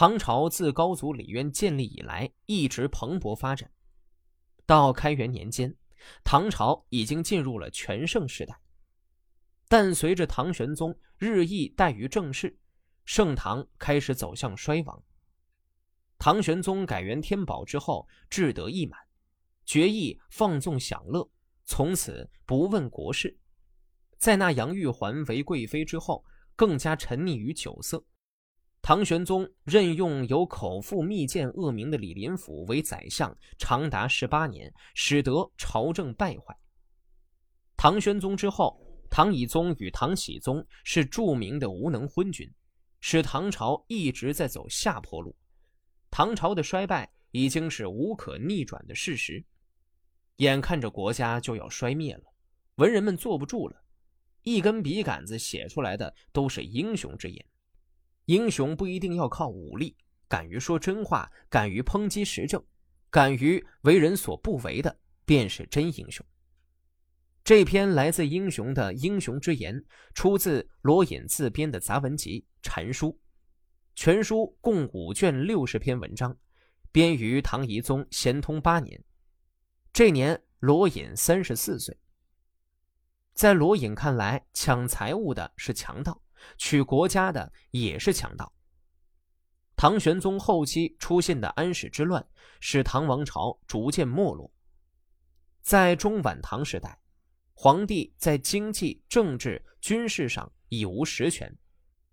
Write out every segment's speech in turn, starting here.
唐朝自高祖李渊建立以来，一直蓬勃发展。到开元年间，唐朝已经进入了全盛时代。但随着唐玄宗日益怠于政事，盛唐开始走向衰亡。唐玄宗改元天宝之后，志得意满，决意放纵享乐，从此不问国事。在那杨玉环为贵妃之后，更加沉溺于酒色。唐玄宗任用有口腹蜜饯恶名的李林甫为宰相，长达十八年，使得朝政败坏。唐玄宗之后，唐懿宗与唐僖宗是著名的无能昏君，使唐朝一直在走下坡路。唐朝的衰败已经是无可逆转的事实，眼看着国家就要衰灭了，文人们坐不住了。一根笔杆子写出来的都是英雄之言，英雄不一定要靠武力，敢于说真话，敢于抨击时政，敢于为人所不为的，便是真英雄。这篇来自英雄的英雄之言，出自罗隐自编的杂文集《禅书》，全书共五卷六十篇文章，编于唐懿宗咸通八年，这年罗隐三十四岁。在罗隐看来，抢财物的是强盗，取国家的也是强盗。唐玄宗后期出现的安史之乱，使唐王朝逐渐没落。在中晚唐时代，皇帝在经济、政治、军事上已无实权，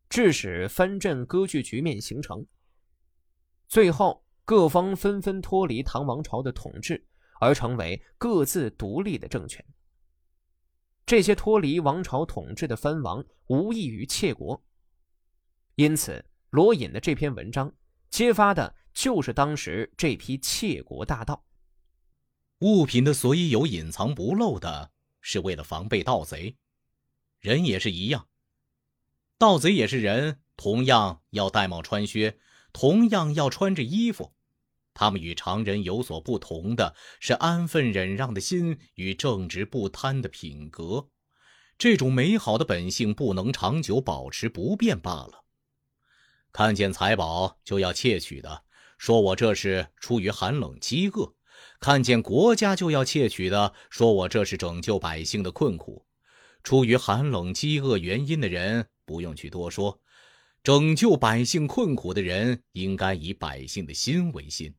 致使藩镇割据局面形成。最后，各方纷纷脱离唐王朝的统治，而成为各自独立的政权。这些脱离王朝统治的藩王无异于窃国，因此罗隐的这篇文章揭发的就是当时这批窃国大盗。物品的所以有隐藏不露的，是为了防备盗贼。人也是一样，盗贼也是人，同样要戴帽穿靴，同样要穿着衣服。他们与常人有所不同的是安分忍让的心与正直不贪的品格，这种美好的本性不能长久保持不变罢了。看见财宝就要窃取的，说我这是出于寒冷饥饿；看见国家就要窃取的，说我这是拯救百姓的困苦。出于寒冷饥饿原因的人不用去多说，拯救百姓困苦的人应该以百姓的心为心。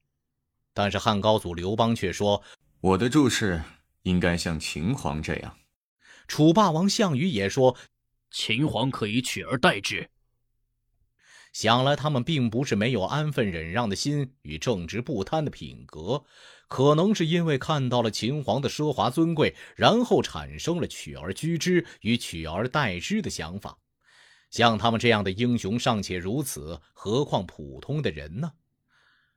但是汉高祖刘邦却说：“我的注释应该像秦皇这样。”楚霸王项羽也说：“秦皇可以取而代之。”想来他们并不是没有安分忍让的心与正直不贪的品格，可能是因为看到了秦皇的奢华尊贵，然后产生了取而居之与取而代之的想法。像他们这样的英雄尚且如此，何况普通的人呢？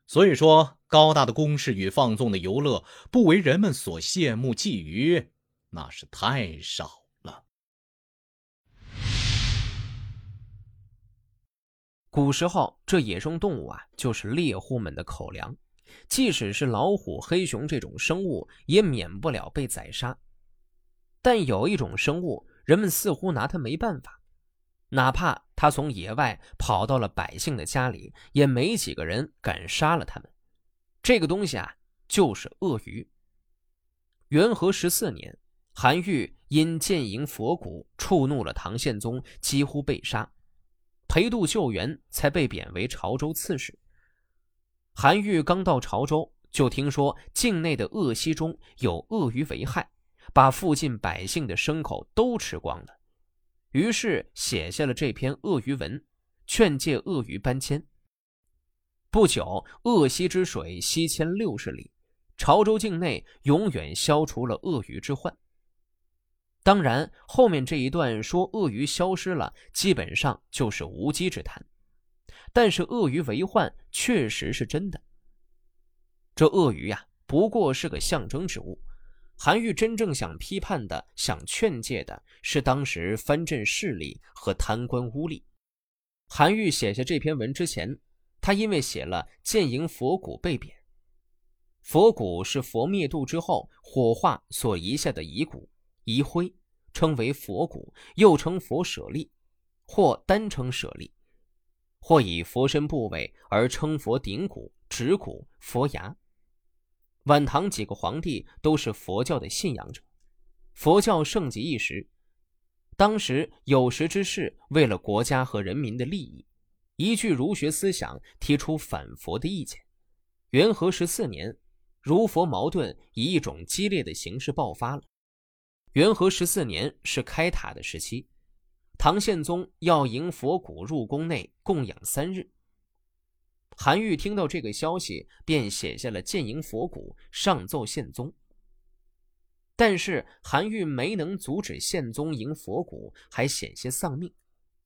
所以说，高大的宫室与放纵的游乐不为人们所羡慕觊觎，那是太少了。古时候，这野生动物啊，就是猎户们的口粮。即使是老虎、黑熊这种生物，也免不了被宰杀。但有一种生物，人们似乎拿它没办法。哪怕他从野外跑到了百姓的家里，也没几个人敢杀了他们。这个东西啊，就是鳄鱼。元和十四年，韩愈因建营佛骨触怒了唐宪宗，几乎被杀。裴度救援，才被贬为潮州刺史。韩愈刚到潮州，就听说境内的鳄溪中有鳄鱼为害，把附近百姓的牲口都吃光了。于是写下了这篇鳄鱼文，劝诫鳄鱼搬迁。不久，鳄溪之水西迁六十里，潮州境内永远消除了鳄鱼之患。当然，后面这一段说鳄鱼消失了，基本上就是无稽之谈。但是鳄鱼为患确实是真的。这鳄鱼呀，不过是个象征之物。韩愈真正想批判的、想劝诫的是当时藩镇势力和贪官污吏。韩愈写下这篇文之前，他因为写了建营佛骨被贬。佛骨是佛灭度之后火化所遗下的遗骨、遗灰，称为佛骨，又称佛舍利，或单称舍利。或以佛身部位而称佛顶骨、指骨、佛牙。晚唐几个皇帝都是佛教的信仰者，佛教盛极一时。当时有识之士为了国家和人民的利益，依据儒学思想提出反佛的意见。元和十四年，儒佛矛盾以一种激烈的形式爆发了。元和十四年是开塔的时期，唐宪宗要迎佛骨入宫内供养三日。韩愈听到这个消息，便写下了建迎佛骨，上奏宪宗。但是韩愈没能阻止宪宗迎佛骨，还险些丧命，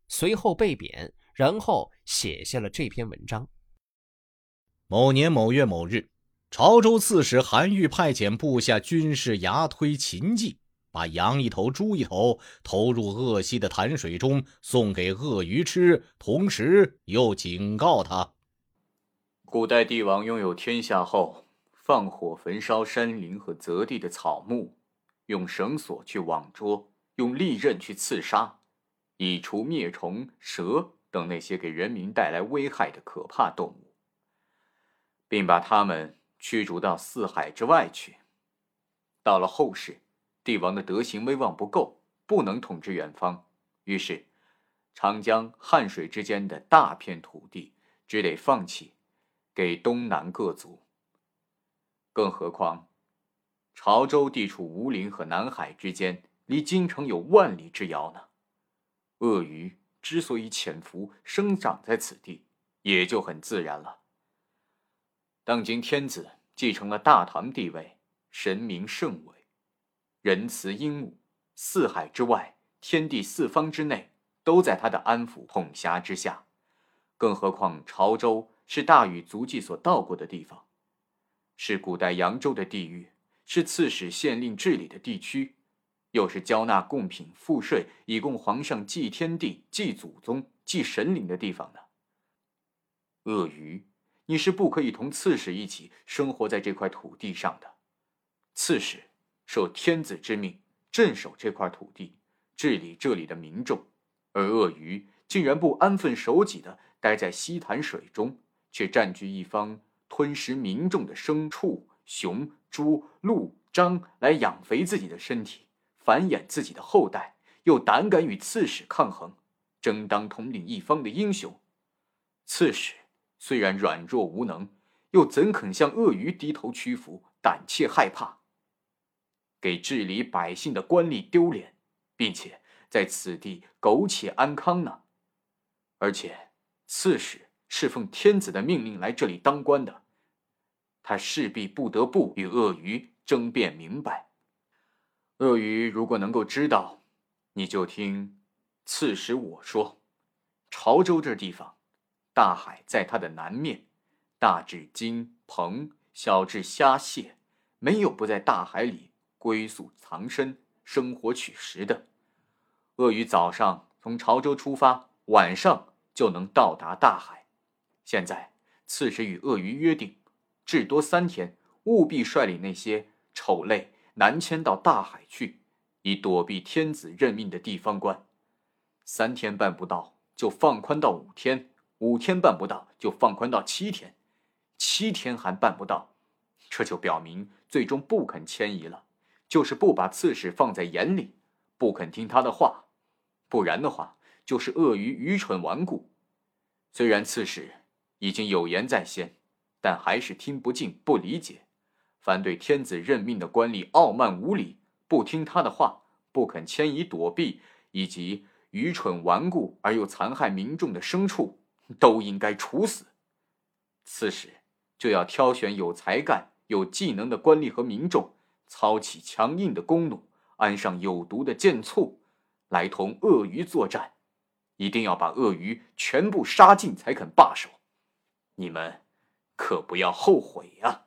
随后被贬，然后写下了这篇文章。某年某月某日，潮州刺史韩愈派遣部下军士牙推秦记，把羊一头、猪一头投入鄂西的潭水中，送给鳄鱼吃，同时又警告他。古代帝王拥有天下后，放火焚烧山林和泽地的草木，用绳索去网捉，用利刃去刺杀，以除灭虫、蛇等那些给人民带来危害的可怕动物，并把他们驱逐到四海之外去。到了后世，帝王的德行威望不够，不能统治远方，于是长江、汉水之间的大片土地只得放弃。给东南各族。更何况，潮州地处吴陵和南海之间，离京城有万里之遥呢。鳄鱼之所以潜伏生长在此地，也就很自然了。当今天子继承了大唐地位，神明圣伟，仁慈英武，四海之外，天地四方之内，都在他的安抚统辖之下。更何况潮州。是大禹足迹所到过的地方，是古代扬州的地域，是刺史县令治理的地区，又是交纳贡品赋税以供皇上祭天地、祭祖宗、祭神灵的地方呢。鳄鱼，你是不可以同刺史一起生活在这块土地上的。刺史受天子之命镇守这块土地，治理这里的民众，而鳄鱼竟然不安分守己的待在西潭水中。却占据一方，吞食民众的牲畜、熊、猪、鹿、獐来养肥自己的身体，繁衍自己的后代，又胆敢与刺史抗衡，争当统领一方的英雄。刺史虽然软弱无能，又怎肯向鳄鱼低头屈服、胆怯害怕？给治理百姓的官吏丢脸，并且在此地苟且安康呢？而且，刺史。是奉天子的命令来这里当官的，他势必不得不与鳄鱼争辩明白。鳄鱼如果能够知道，你就听刺史我说：潮州这地方，大海在它的南面，大至金鹏，小至虾蟹，没有不在大海里龟宿藏身、生活取食的。鳄鱼早上从潮州出发，晚上就能到达大海。现在，刺史与鳄鱼约定，至多三天，务必率领那些丑类南迁到大海去，以躲避天子任命的地方官。三天办不到，就放宽到五天；五天办不到，就放宽到七天；七天还办不到，这就表明最终不肯迁移了，就是不把刺史放在眼里，不肯听他的话。不然的话，就是鳄鱼愚蠢顽固。虽然刺史。已经有言在先，但还是听不进、不理解，反对天子任命的官吏傲慢无礼，不听他的话，不肯迁移躲避，以及愚蠢顽固而又残害民众的牲畜，都应该处死。此时就要挑选有才干、有技能的官吏和民众，操起强硬的弓弩，安上有毒的箭簇，来同鳄鱼作战，一定要把鳄鱼全部杀尽，才肯罢手。你们可不要后悔呀！